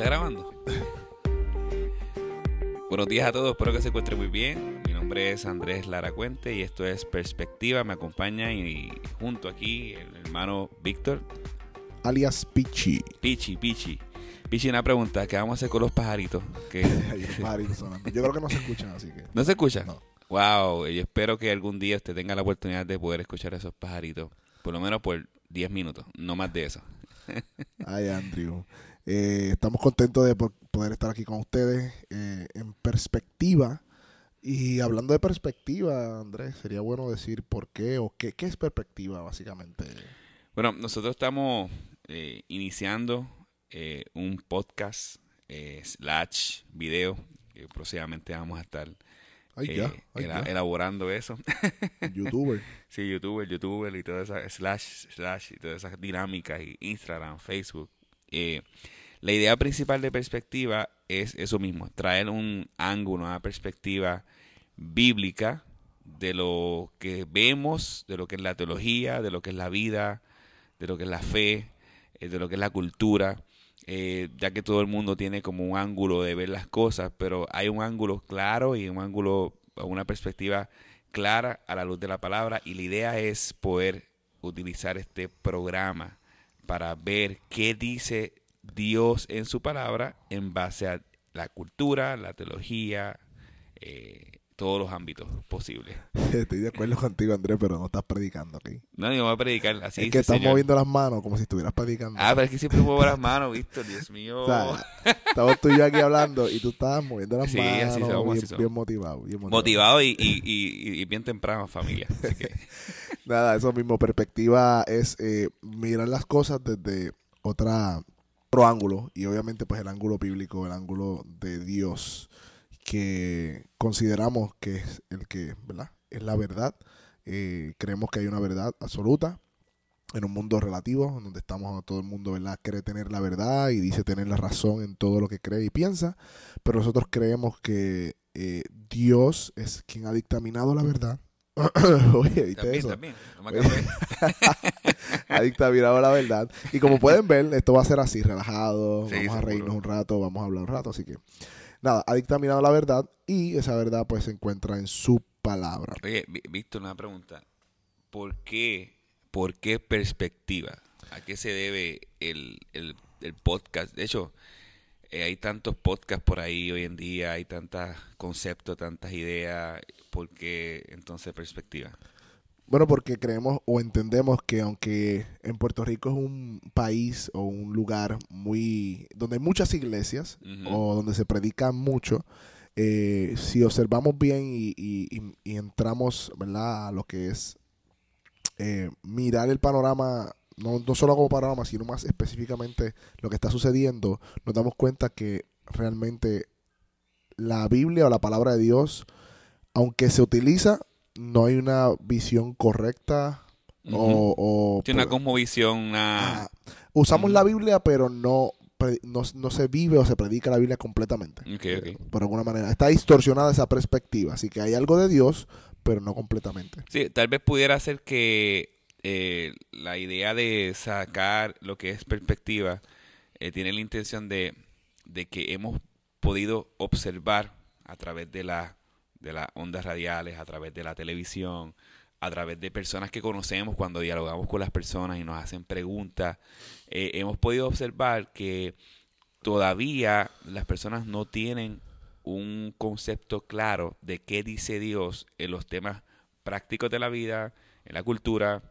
está grabando? Buenos días a todos, espero que se encuentren muy bien. Mi nombre es Andrés Lara Cuente y esto es Perspectiva. Me acompaña y, junto aquí el hermano Víctor. Alias Pichi. Pichi, Pichi. Pichi, una pregunta. ¿Qué vamos a hacer con los pajaritos? Que... Yo creo que no se escuchan, así que... ¿No se escuchan? No. Wow, yo espero que algún día usted tenga la oportunidad de poder escuchar a esos pajaritos. Por lo menos por 10 minutos, no más de eso. Ay, Andrew. Eh, estamos contentos de poder estar aquí con ustedes eh, en perspectiva. Y hablando de perspectiva, Andrés, sería bueno decir por qué o qué, qué es perspectiva, básicamente. Bueno, nosotros estamos eh, iniciando un podcast slash video que próximamente vamos a estar elaborando eso. youtuber. sí, youtuber, youtuber y todas esas slash, slash y todas esas dinámicas y Instagram, Facebook. Eh, la idea principal de perspectiva es eso mismo, traer un ángulo, una perspectiva bíblica de lo que vemos, de lo que es la teología, de lo que es la vida, de lo que es la fe, eh, de lo que es la cultura, eh, ya que todo el mundo tiene como un ángulo de ver las cosas, pero hay un ángulo claro y un ángulo, una perspectiva clara a la luz de la palabra y la idea es poder utilizar este programa para ver qué dice Dios en su palabra en base a la cultura, la teología, eh, todos los ámbitos posibles. Estoy de acuerdo contigo, Andrés, pero no estás predicando aquí. No, yo voy a predicar así. Es que estás moviendo las manos como si estuvieras predicando. Ah, pero es que siempre muevo las manos, Víctor, Dios mío. estamos tú y yo aquí hablando y tú estás moviendo las manos. Sí, así somos, bien, bien, motivado, bien motivado. Motivado y, y, y, bien temprano, familia. Nada, eso mismo. Perspectiva es eh, mirar las cosas desde otra otro ángulo y obviamente pues el ángulo bíblico, el ángulo de Dios que consideramos que es el que, ¿verdad? Es la verdad. Eh, creemos que hay una verdad absoluta en un mundo relativo, donde estamos, todo el mundo, ¿verdad? Cree tener la verdad y dice tener la razón en todo lo que cree y piensa, pero nosotros creemos que eh, Dios es quien ha dictaminado la verdad. Oye, ¿viste eso? También. ha dictaminado la verdad. Y como pueden ver, esto va a ser así, relajado. vamos a reírnos un rato, vamos a hablar un rato, así que nada, ha dictaminado la verdad y esa verdad pues se encuentra en su palabra. Oye, Víctor, una pregunta. ¿Por qué, por qué perspectiva? ¿A qué se debe el, el, podcast? De hecho, eh, hay tantos podcasts por ahí hoy en día, hay tantos conceptos, tantas ideas. ¿Por qué entonces perspectiva? Bueno, porque creemos o entendemos que aunque en Puerto Rico es un país o un lugar muy donde hay muchas iglesias o donde se predica mucho, eh, si observamos bien y, entramos ¿verdad? a lo que es eh, mirar el panorama, no, no solo como panorama, sino más específicamente lo que está sucediendo, nos damos cuenta que realmente la Biblia o la palabra de Dios, aunque se utiliza no hay una visión correcta o, Tiene una visión usamos la Biblia, pero no, no, se vive o se predica la Biblia completamente. Por alguna manera. Está distorsionada esa perspectiva. Así que hay algo de Dios, pero no completamente. Sí, tal vez pudiera ser que eh, la idea de sacar lo que es perspectiva eh, tiene la intención de, de que hemos podido observar a través de la de las ondas radiales, a través de la televisión, a través de personas que conocemos cuando dialogamos con las personas y nos hacen preguntas, eh, hemos podido observar que todavía las personas no tienen un concepto claro de qué dice Dios en los temas prácticos de la vida, en la cultura,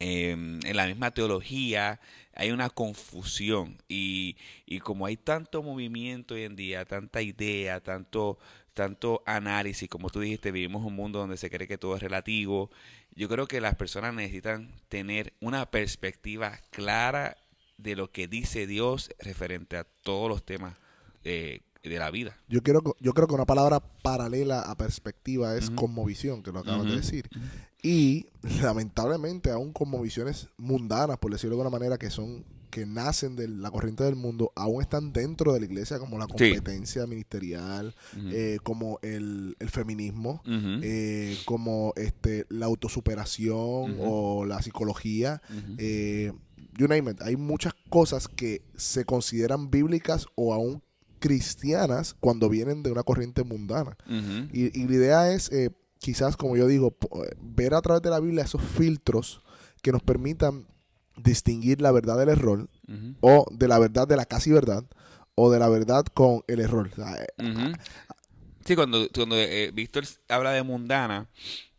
en la misma teología, hay una confusión y, y como hay tanto movimiento hoy en día, tanta idea, tanto tanto análisis, como tú dijiste, vivimos un mundo donde se cree que todo es relativo. Yo creo que las personas necesitan tener una perspectiva clara de lo que dice Dios referente a todos los temas eh, de la vida. Yo, quiero, yo creo que una palabra paralela a perspectiva es cosmovisión, que lo acabas de decir. Y lamentablemente aún visiones mundanas, por decirlo de alguna manera, que son que nacen de la corriente del mundo aún están dentro de la iglesia, como la competencia ministerial, eh, como el, feminismo, eh, como este la autosuperación o la psicología. Eh, you name it. Hay muchas cosas que se consideran bíblicas o aún cristianas cuando vienen de una corriente mundana. y, y, la idea es, quizás, como yo digo, ver a través de la Biblia esos filtros que nos permitan distinguir la verdad del error o de la verdad de la casi verdad o de la verdad con el error. Eh, sí, cuando, cuando eh, Víctor habla de mundana,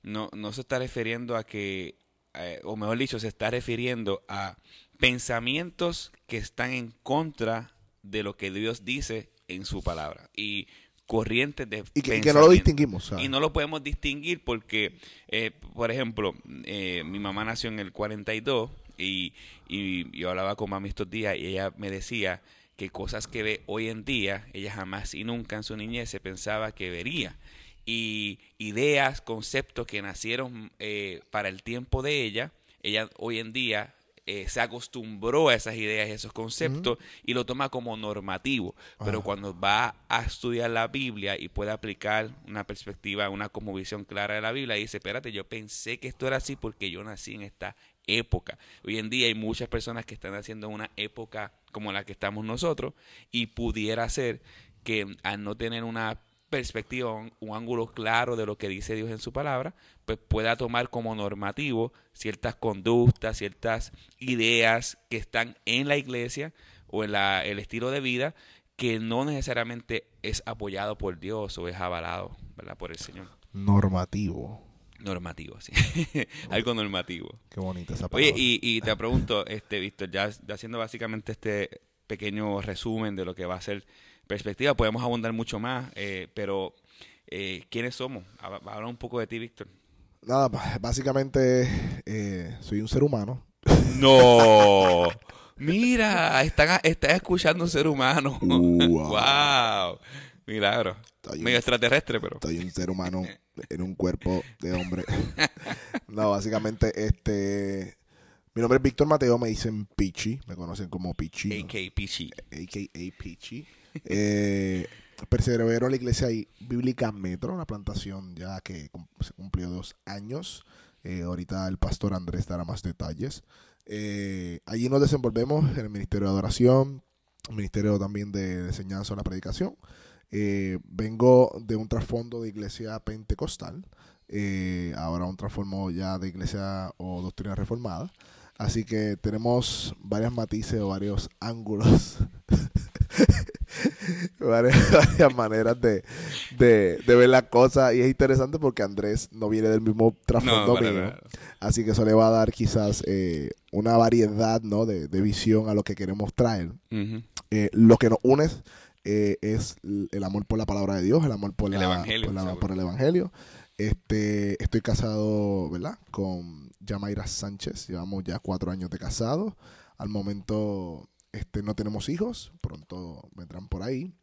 no, no se está refiriendo a que, eh, o mejor dicho, se está refiriendo a pensamientos que están en contra de lo que Dios dice en su palabra. Y corrientes de y que, no lo distinguimos y no lo podemos distinguir porque por ejemplo mi mamá nació en el 42 y, y yo hablaba con mami estos días y ella me decía que cosas que ve hoy en día, ella jamás y nunca en su niñez se pensaba que vería. Y ideas, conceptos que nacieron eh, para el tiempo de ella, ella hoy en día eh, se acostumbró a esas ideas y esos conceptos y lo toma como normativo. Pero cuando va a estudiar la Biblia y puede aplicar una perspectiva, una como visión clara de la Biblia, dice, espérate, yo pensé que esto era así porque yo nací en esta época. Hoy en día hay muchas personas que están haciendo una época como la que estamos nosotros y pudiera ser que al no tener una perspectiva, un, ángulo claro de lo que dice Dios en su palabra, pues pueda tomar como normativo ciertas conductas, ciertas ideas que están en la iglesia o en la, el estilo de vida que no necesariamente es apoyado por Dios o es avalado por el Señor. Normativo. Normativo, sí. Algo normativo. Qué bonita esa palabra. Oye, y, y te pregunto, este, Víctor, ya, haciendo básicamente este pequeño resumen de lo que va a ser perspectiva, podemos abundar mucho más, eh, pero eh, ¿quiénes somos? Habla un poco de ti, Víctor. Nada, básicamente eh, soy un ser humano. No. Mira, están, están escuchando un ser humano. wow. Milagro. Medio extraterrestre, pero. Soy un ser humano en un cuerpo de hombre. no, básicamente, este. Mi nombre es Víctor Mateo, me dicen Pichi, me conocen como Pichi. A.K.A. Pichi. A.K.A. Pichi. Eh, persevero en la iglesia bíblica Metro, una plantación ya que se cumplió dos años. Eh, ahorita el pastor Andrés dará más detalles. Eh, allí nos desenvolvemos en el Ministerio de Adoración, Ministerio también de Enseñanza o la Predicación. Eh, vengo de un trasfondo de iglesia pentecostal, eh, ahora un trasfondo ya de iglesia o doctrina reformada. Así que tenemos varias matices o varios ángulos, varias, maneras de, ver la cosa. Y es interesante porque Andrés no viene del mismo trasfondo mío. Así que eso le va a dar quizás eh, una variedad ¿no? de, visión a lo que queremos traer. lo que nos une eh, es el amor por la palabra de Dios, el amor por, el, evangelio, por, el evangelio. Este, estoy casado, ¿verdad? Con Yamaira Sánchez. Llevamos ya cuatro años de casado. Al momento este, no tenemos hijos. Pronto vendrán por ahí.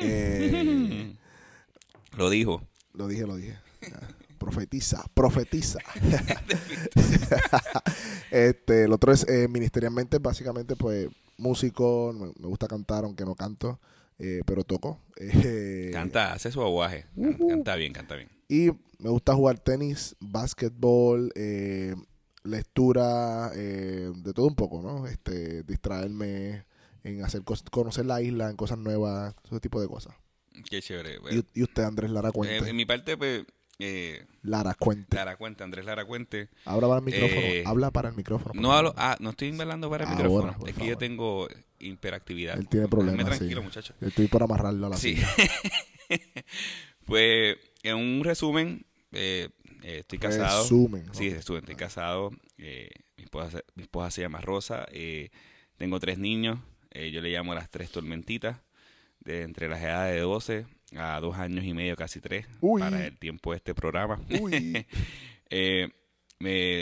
Eh, lo dijo. Lo dije, lo dije. Profetiza, profetiza. este, el otro es eh, ministerialmente, básicamente, pues músico, me, gusta cantar, aunque no canto, eh, pero toco. Eh, canta, hace su aguaje, canta bien, canta bien. Y me gusta jugar tenis, básquetbol, eh, lectura, de todo un poco, ¿no? Este, distraerme en hacer conocer la isla, en cosas nuevas, ese tipo de cosas. Qué chévere. ¿Y, usted, Andrés Lara Cuente? en mi parte, pues, eh, Lara Cuente. Lara Cuente, Andrés Lara Cuente. Habla para el micrófono. Eh, habla para el micrófono. No, hablo, ah, no estoy hablando para el micrófono. es que yo tengo hiperactividad. Él tiene problemas. tranquilo, muchacho. Estoy para amarrarlo a la Sí. pues, en un resumen, eh, estoy casado. Resumen. Sí, resumen. Estoy casado. mi, esposa, mi esposa se llama Rosa. tengo tres niños. yo le llamo las tres tormentitas. De entre las edades de 12 a dos años y medio, casi tres, para el tiempo de este programa. eh,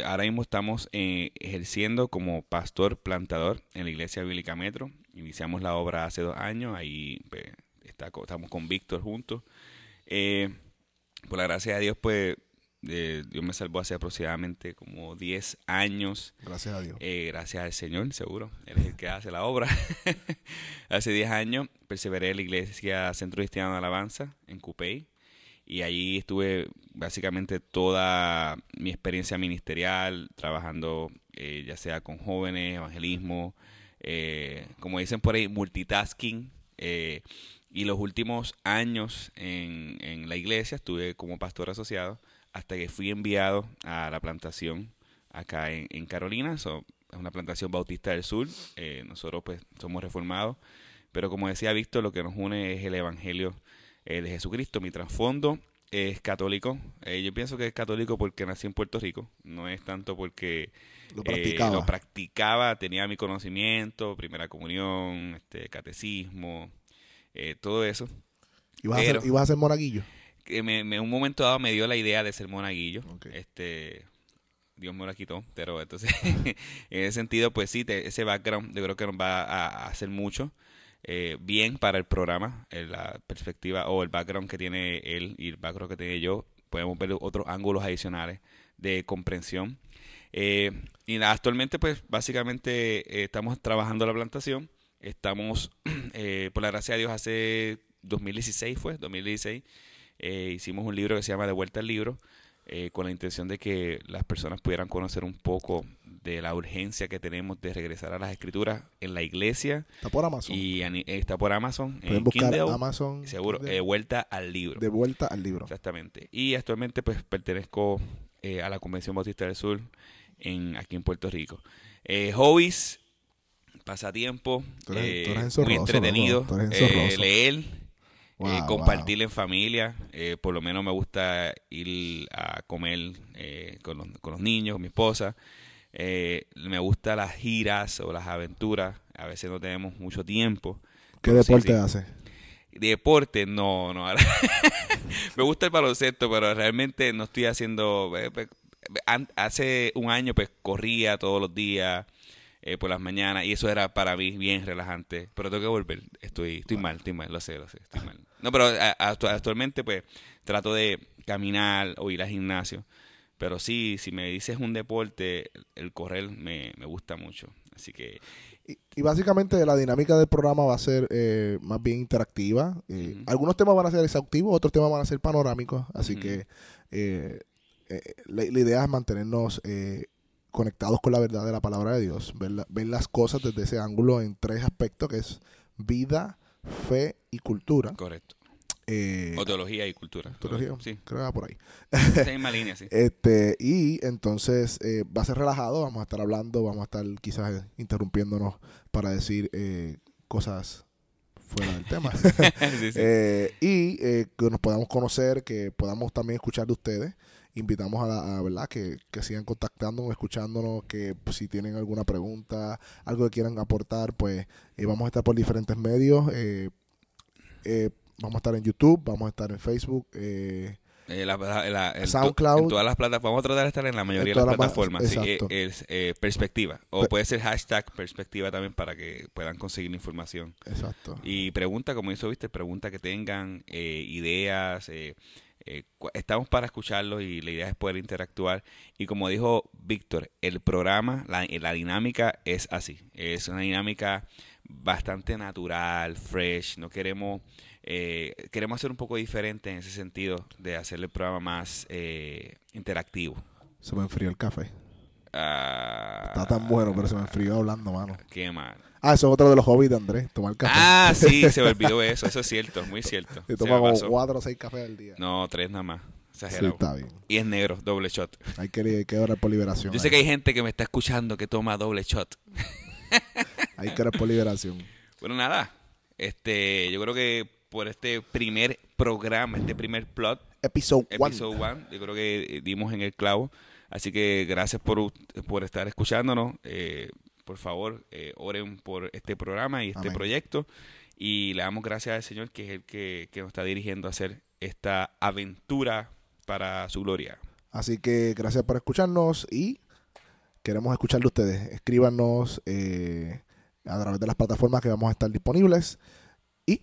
ahora mismo estamos eh, ejerciendo como pastor plantador en la Iglesia Bíblica Metro. Iniciamos la obra hace dos años, ahí pues, está, estamos con Víctor juntos. Eh, por la gracia de Dios, pues Eh, Dios me salvó hace aproximadamente como 10 años. Gracias a Dios. Eh, gracias al Señor, seguro. Él es el que hace la obra. hace 10 años perseveré en la iglesia Centro Cristiano de Alabanza en Cupey. Y allí estuve básicamente toda mi experiencia ministerial, trabajando eh, ya sea con jóvenes, evangelismo, eh, como dicen por ahí, multitasking. Eh, y los últimos años en, en la iglesia estuve como pastor asociado hasta que fui enviado a la plantación acá en, en Carolina. So, es una plantación bautista del sur. Eh, nosotros pues somos reformados. Pero como decía Víctor, lo que nos une es el Evangelio eh, de Jesucristo. Mi trasfondo es católico. Eh, yo pienso que es católico porque nací en Puerto Rico. No es tanto porque Lo eh, practicaba. lo practicaba, tenía mi conocimiento, primera comunión, este, catecismo, eh, todo eso. ¿Ibas, a ser, ibas a ser monaguillo? Me, me- un momento dado me dio la idea de ser monaguillo. Este, Dios me la quitó, pero entonces en ese sentido, pues sí, te- ese background yo creo que nos va a, a hacer mucho eh, bien para el programa, eh, la perspectiva o el background que tiene él y el background que tiene yo, podemos ver otros ángulos adicionales de comprensión. Eh, y nada, actualmente, pues básicamente eh, estamos trabajando la plantación, estamos, por la gracia de Dios, hace 2016 fue, 2016, eh, hicimos un libro que se llama De vuelta al libro, eh, con la intención de que las personas pudieran conocer un poco de la urgencia que tenemos de regresar a las escrituras en la iglesia. Está por Amazon. y a ni- está por Amazon Pueden en buscar Kindle, Amazon. seguro eh, vuelta al libro. De vuelta al libro. exactamente. Y actualmente pues pertenezco eh, a la Convención Bautista del Sur en aquí en Puerto Rico. Eh, hobbies pasatiempo Tú eres- eh, tú eres muy entretenido tú eres eh, leer Wow, eh, wow. compartir en familia, eh, por lo menos me gusta ir a comer eh, con, los, con los niños, con mi esposa. Eh, me gusta las giras o las aventuras. A veces no tenemos mucho tiempo. ¿Qué sí, deporte sí. hace? Deporte, no, no. me gusta el baloncesto, pero realmente no estoy haciendo. eh, Hace un año, pues corría todos los días eh, por las mañanas y eso era para mí bien relajante. Pero tengo que volver. Estoy, estoy mal, estoy mal, lo sé, lo sé, estoy mal. No, pero a- actu- actualmente, pues trato de caminar o ir al gimnasio. Pero sí, si me dices un deporte, el correr me, me gusta mucho. Así que Y, y básicamente la dinámica del programa va a ser eh, más bien interactiva. Eh. Algunos temas van a ser exhaustivos, otros temas van a ser panorámicos. Así que eh, eh, la, la idea es mantenernos eh, conectados con la verdad de la palabra de Dios. Ver, la- ver las cosas desde ese ángulo en tres aspectos, que es vida, fe y cultura. correcto. Eh, O teología y cultura. teología, Sí, creo que va por ahí. esa misma línea, sí. Este, y entonces eh, va a ser relajado, vamos a estar hablando, vamos a estar quizás interrumpiéndonos para decir eh, cosas fuera del tema. Sí, sí. Eh, y eh, que nos podamos conocer, que podamos también escuchar de ustedes. Invitamos a, la- a, verdad que, que sigan contactándonos, escuchándonos, que pues, si tienen alguna pregunta, algo que quieran aportar, pues eh, vamos a estar por diferentes medios. eh, eh, vamos a estar en YouTube, vamos a estar en Facebook. eh, Eh, la- la- SoundCloud. En todas las plataformas. Vamos a tratar de estar en la mayoría de las las ma- plataformas. sí, eh, es eh, perspectiva. O Pe- puede ser hashtag perspectiva también para que puedan conseguir información. exacto. Y pregunta, como hizo, viste, pregunta que tengan eh, ideas. Eh, eh, estamos para escucharlos y la idea es poder interactuar. Y como dijo Víctor, el programa, la, la dinámica es así. Es una dinámica bastante natural, fresh. No queremos, eh, queremos hacer un poco diferente en ese sentido de hacer el programa más eh, interactivo. Se me enfrió el café. Ah, Está tan bueno, pero se me enfrió hablando, mano. Qué mal. Ah, eso es otro de los hobbies de Andrés, tomar café. Ah, sí, se me olvidó eso. Eso es cierto, muy cierto. Se toma como pasó. cuatro o seis cafés al día. No, tres nada más. sí, Exagerado. está bien. Y es negro, doble shot. Hay que, hay que orar por liberación. Yo sé que hay gente que me está escuchando que toma doble shot. Hay que orar por liberación. Bueno, nada. Este, yo creo que por este primer programa, este primer plot, Episodio 1. episode one, yo creo que dimos en el clavo. Así que gracias por, por estar escuchándonos. Eh, por favor, eh, oren por este programa y este Amén. proyecto. Y le damos gracias al Señor, que es el que, que nos está dirigiendo a hacer esta aventura para su gloria. Así que gracias por escucharnos y queremos escuchar de ustedes. Escríbanos eh, a través de las plataformas que vamos a estar disponibles. Y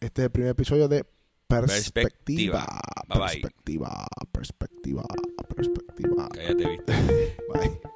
este es el primer episodio de perspectiva. Perspectiva. Bye, bye. Perspectiva, perspectiva, perspectiva. Cállate, viste.